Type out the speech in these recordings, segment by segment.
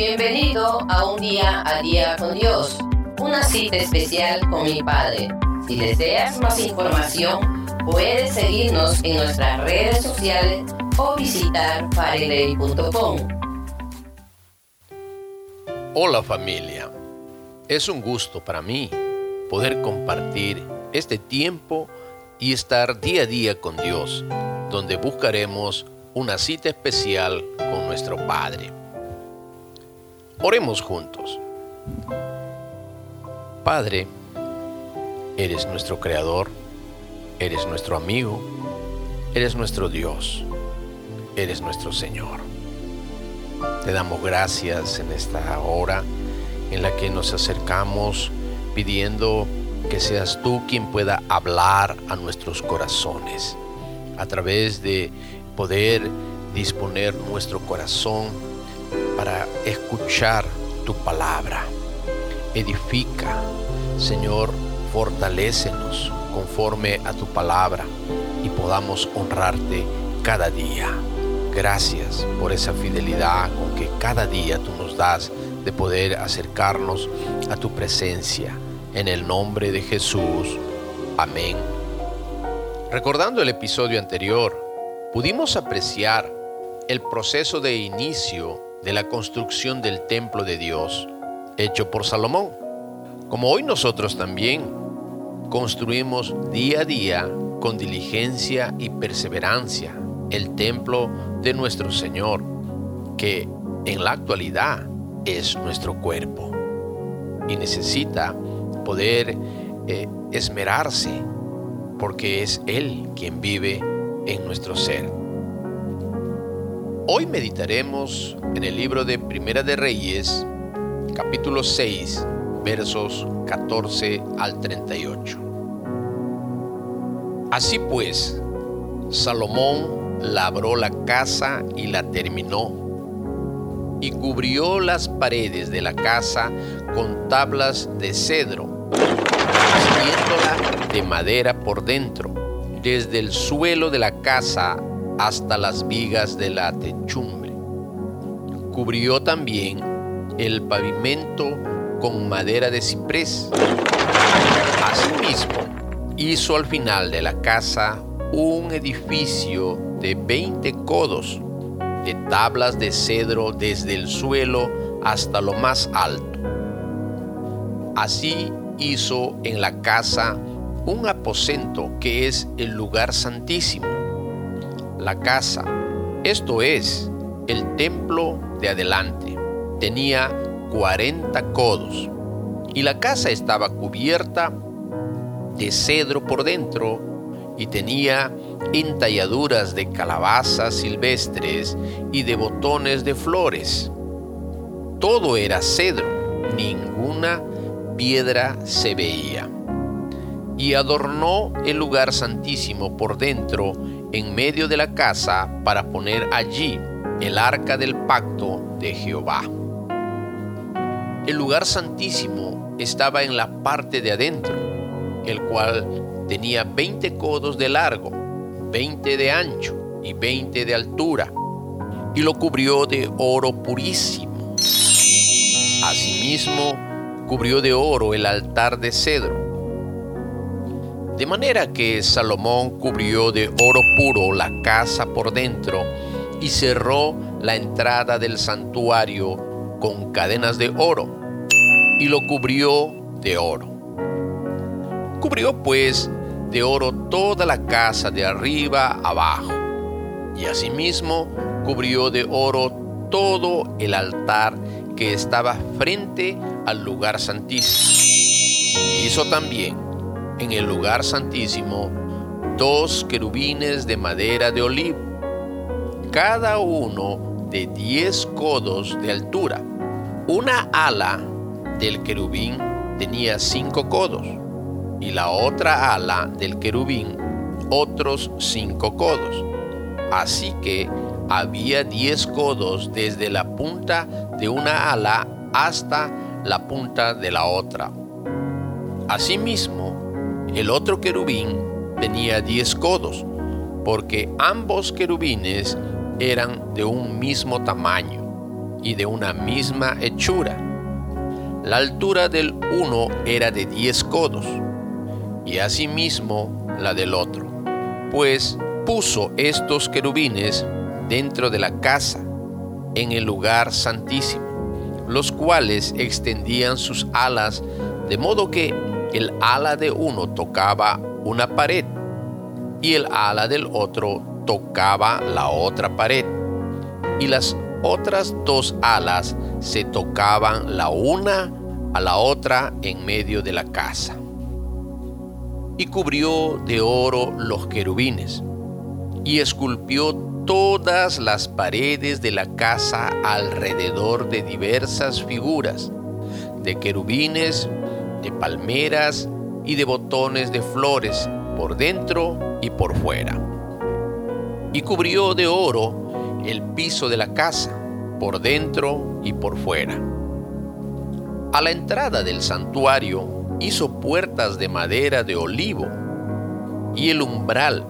Bienvenido a un día a día con Dios, una cita especial con mi Padre. Si deseas más información, puedes seguirnos en nuestras redes sociales o visitar fariley.com. Hola familia, es un gusto para mí poder compartir este tiempo y estar día a día con Dios, donde buscaremos una cita especial con nuestro Padre. Oremos juntos. Padre, eres nuestro Creador, eres nuestro amigo, eres nuestro Dios, eres nuestro Señor. Te damos gracias en esta hora en la que nos acercamos pidiendo que seas tú quien pueda hablar a nuestros corazones a través de poder disponer nuestro corazón para escuchar tu palabra. Edifica, Señor, fortalécenos conforme a tu palabra y podamos honrarte cada día. Gracias por esa fidelidad con que cada día tú nos das de poder acercarnos a tu presencia. En el nombre de Jesús. Amén. Recordando el episodio anterior, pudimos apreciar el proceso de inicio de la construcción del templo de Dios, hecho por Salomón. Como hoy nosotros también construimos día a día con diligencia y perseverancia el templo de nuestro Señor, que en la actualidad es nuestro cuerpo y necesita poder eh, esmerarse porque es Él quien vive en nuestro ser. Hoy meditaremos en el libro de Primera de Reyes, capítulo 6, versos 14 al 38. Así pues, Salomón labró la casa y la terminó, y cubrió las paredes de la casa con tablas de cedro, haciéndola de madera por dentro, desde el suelo de la casa hasta las vigas de la techumbre. Cubrió también el pavimento con madera de ciprés. Asimismo, hizo al final de la casa un edificio de 20 codos de tablas de cedro desde el suelo hasta lo más alto. Así hizo en la casa un aposento que es el lugar santísimo la casa, esto es, el templo de adelante, tenía 40 codos y la casa estaba cubierta de cedro por dentro y tenía entalladuras de calabazas silvestres y de botones de flores. Todo era cedro, ninguna piedra se veía. Y adornó el lugar santísimo por dentro en medio de la casa para poner allí el arca del pacto de Jehová. El lugar santísimo estaba en la parte de adentro, el cual tenía 20 codos de largo, 20 de ancho y 20 de altura, y lo cubrió de oro purísimo. Asimismo, cubrió de oro el altar de cedro de manera que Salomón cubrió de oro puro la casa por dentro y cerró la entrada del santuario con cadenas de oro y lo cubrió de oro. Cubrió pues de oro toda la casa de arriba abajo y asimismo cubrió de oro todo el altar que estaba frente al lugar santísimo. Hizo también en el lugar santísimo dos querubines de madera de olivo, cada uno de diez codos de altura. Una ala del querubín tenía cinco codos y la otra ala del querubín otros cinco codos. Así que había diez codos desde la punta de una ala hasta la punta de la otra. Asimismo, el otro querubín tenía diez codos, porque ambos querubines eran de un mismo tamaño. y de una misma hechura. La altura del uno era de diez codos, y asimismo la del otro, pues puso estos querubines dentro de la casa, en el lugar santísimo, los cuales extendían sus alas de modo que el ala de uno tocaba una pared y el ala del otro tocaba la otra pared y las otras dos alas se tocaban la una a la otra en medio de la casa. Y cubrió de oro los querubines y esculpió todas las paredes de la casa alrededor de diversas figuras, de querubines, de palmeras y de botones de flores por dentro y por fuera. Y cubrió de oro el piso de la casa, por dentro y por fuera. A la entrada del santuario hizo puertas de madera de olivo, y el umbral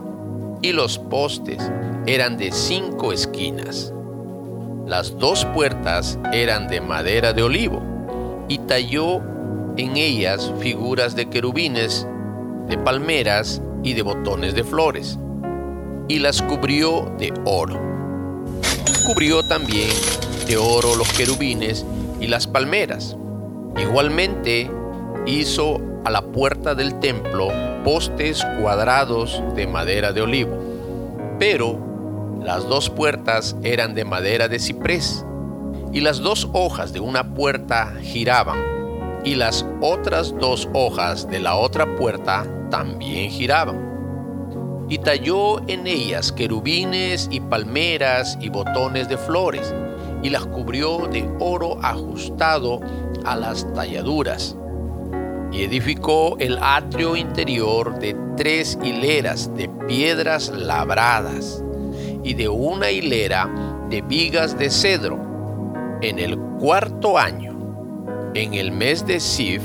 y los postes eran de cinco esquinas. Las dos puertas eran de madera de olivo, y talló en ellas figuras de querubines, de palmeras y de botones de flores, y las cubrió de oro. Cubrió también de oro los querubines y las palmeras. Igualmente hizo a la puerta del templo postes cuadrados de madera de olivo, pero las dos puertas eran de madera de ciprés, y las dos hojas de una puerta giraban, y las otras dos hojas de la otra puerta también giraban. Y talló en ellas querubines y palmeras y botones de flores, y las cubrió de oro ajustado a las talladuras. Y edificó el atrio interior de tres hileras de piedras labradas y de una hilera de vigas de cedro. En el cuarto año, en el mes de Sif,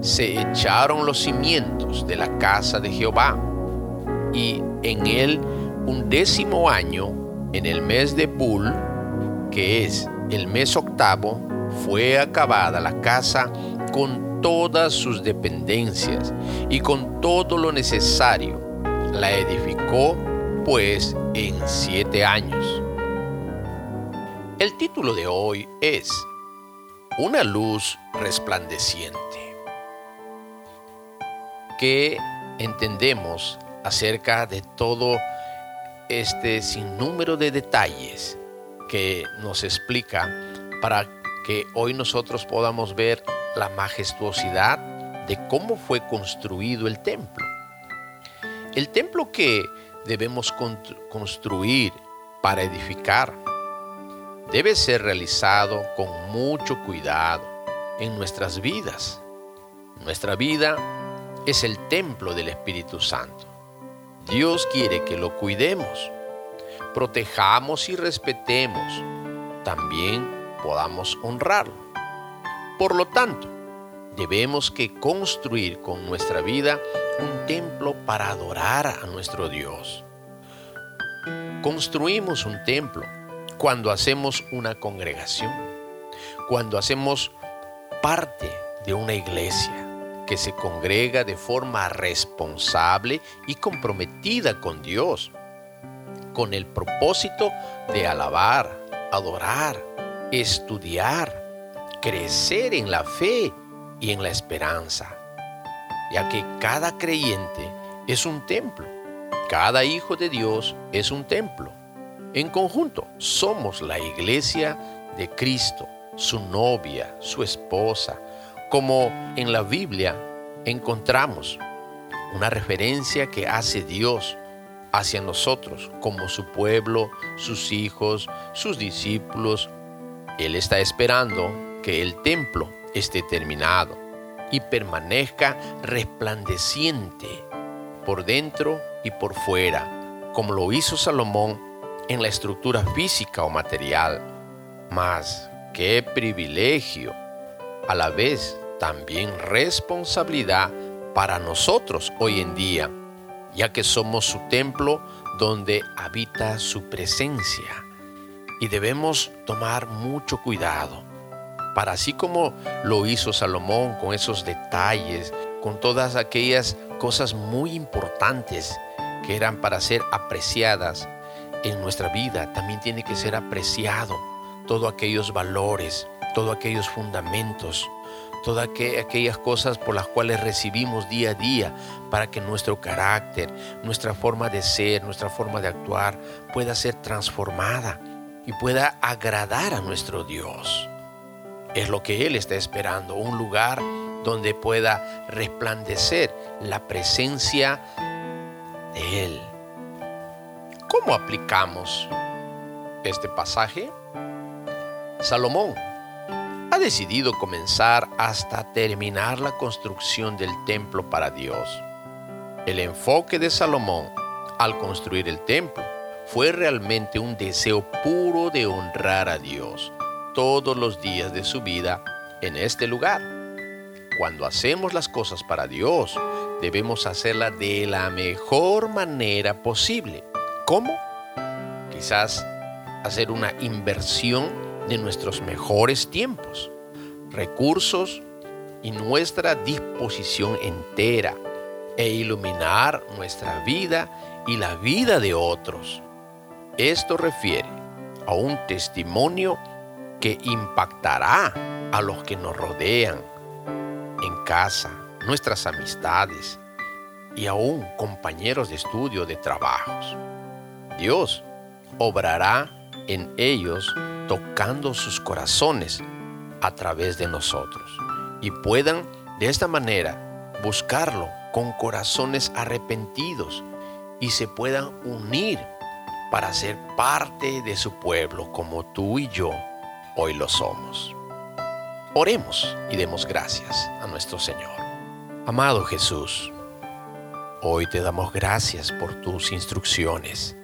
se echaron los cimientos de la casa de Jehová, y en el undécimo año, en el mes de Bul, que es el mes octavo, fue acabada la casa con todas sus dependencias y con todo lo necesario. La edificó pues en siete años. El título de hoy es Una luz resplandeciente que entendemos acerca de todo este sinnúmero de detalles que nos explica para que hoy nosotros podamos ver la majestuosidad de cómo fue construido el templo. El templo que debemos construir para edificar debe ser realizado con mucho cuidado en nuestras vidas. Nuestra vida es el templo del Espíritu Santo. Dios quiere que lo cuidemos, protejamos y respetemos, también podamos honrarlo. Por lo tanto, debemos que construir con nuestra vida un templo para adorar a nuestro Dios. Construimos un templo cuando hacemos una congregación, cuando hacemos parte de una iglesia que se congrega de forma responsable y comprometida con Dios, con el propósito de alabar, adorar, estudiar, crecer en la fe y en la esperanza, ya que cada creyente es un templo, cada hijo de Dios es un templo. En conjunto somos la iglesia de Cristo, su novia, su esposa, como en la Biblia encontramos una referencia que hace Dios hacia nosotros como su pueblo, sus hijos, sus discípulos. Él está esperando que el templo esté terminado y permanezca resplandeciente por dentro y por fuera, como lo hizo Salomón en la estructura física o material. Mas, qué privilegio a la vez también responsabilidad para nosotros hoy en día, ya que somos su templo donde habita su presencia. Y debemos tomar mucho cuidado para así como lo hizo Salomón con esos detalles, con todas aquellas cosas muy importantes que eran para ser apreciadas en nuestra vida, también tiene que ser apreciado todos aquellos valores, todos aquellos fundamentos, todas aquellas cosas por las cuales recibimos día a día para que nuestro carácter, nuestra forma de ser, nuestra forma de actuar pueda ser transformada y pueda agradar a nuestro Dios. Es lo que Él está esperando, un lugar donde pueda resplandecer la presencia de Él. ¿Cómo aplicamos este pasaje? Salomón ha decidido comenzar hasta terminar la construcción del templo para Dios. El enfoque de Salomón al construir el templo fue realmente un deseo puro de honrar a Dios todos los días de su vida en este lugar. Cuando hacemos las cosas para Dios, debemos hacerlas de la mejor manera posible. ¿Cómo? Quizás hacer una inversión de nuestros mejores tiempos, recursos y nuestra disposición entera e iluminar nuestra vida y la vida de otros. Esto refiere a un testimonio que impactará a los que nos rodean en casa, nuestras amistades y aún compañeros de estudio, de trabajos. Dios obrará en ellos tocando sus corazones a través de nosotros y puedan de esta manera buscarlo con corazones arrepentidos y se puedan unir para ser parte de su pueblo como tú y yo hoy lo somos. Oremos y demos gracias a nuestro Señor. Amado Jesús, hoy te damos gracias por tus instrucciones,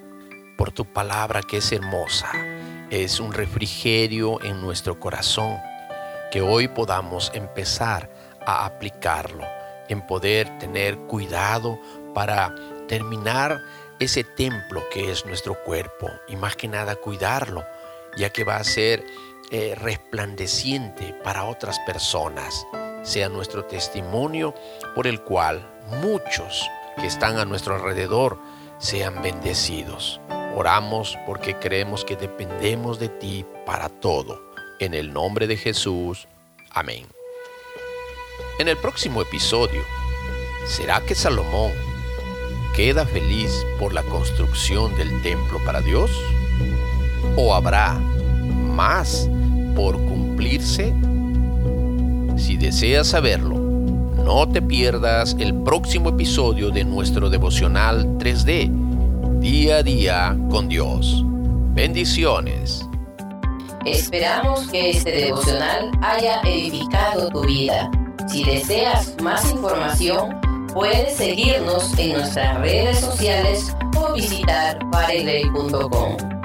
por tu palabra que es hermosa, es un refrigerio en nuestro corazón, que hoy podamos empezar a aplicarlo, en poder tener cuidado para terminar ese templo que es nuestro cuerpo y más que nada cuidarlo, ya que va a ser eh, resplandeciente para otras personas, sea nuestro testimonio por el cual muchos que están a nuestro alrededor sean bendecidos. Oramos porque creemos que dependemos de ti para todo. En el nombre de Jesús. Amén. En el próximo episodio, ¿será que Salomón queda feliz por la construcción del templo para Dios? ¿O habrá más por cumplirse? Si deseas saberlo, no te pierdas el próximo episodio de nuestro devocional 3D, día a día con Dios. Bendiciones. Esperamos que este devocional haya edificado tu vida. Si deseas más información, puedes seguirnos en nuestras redes sociales o visitar pareley.com.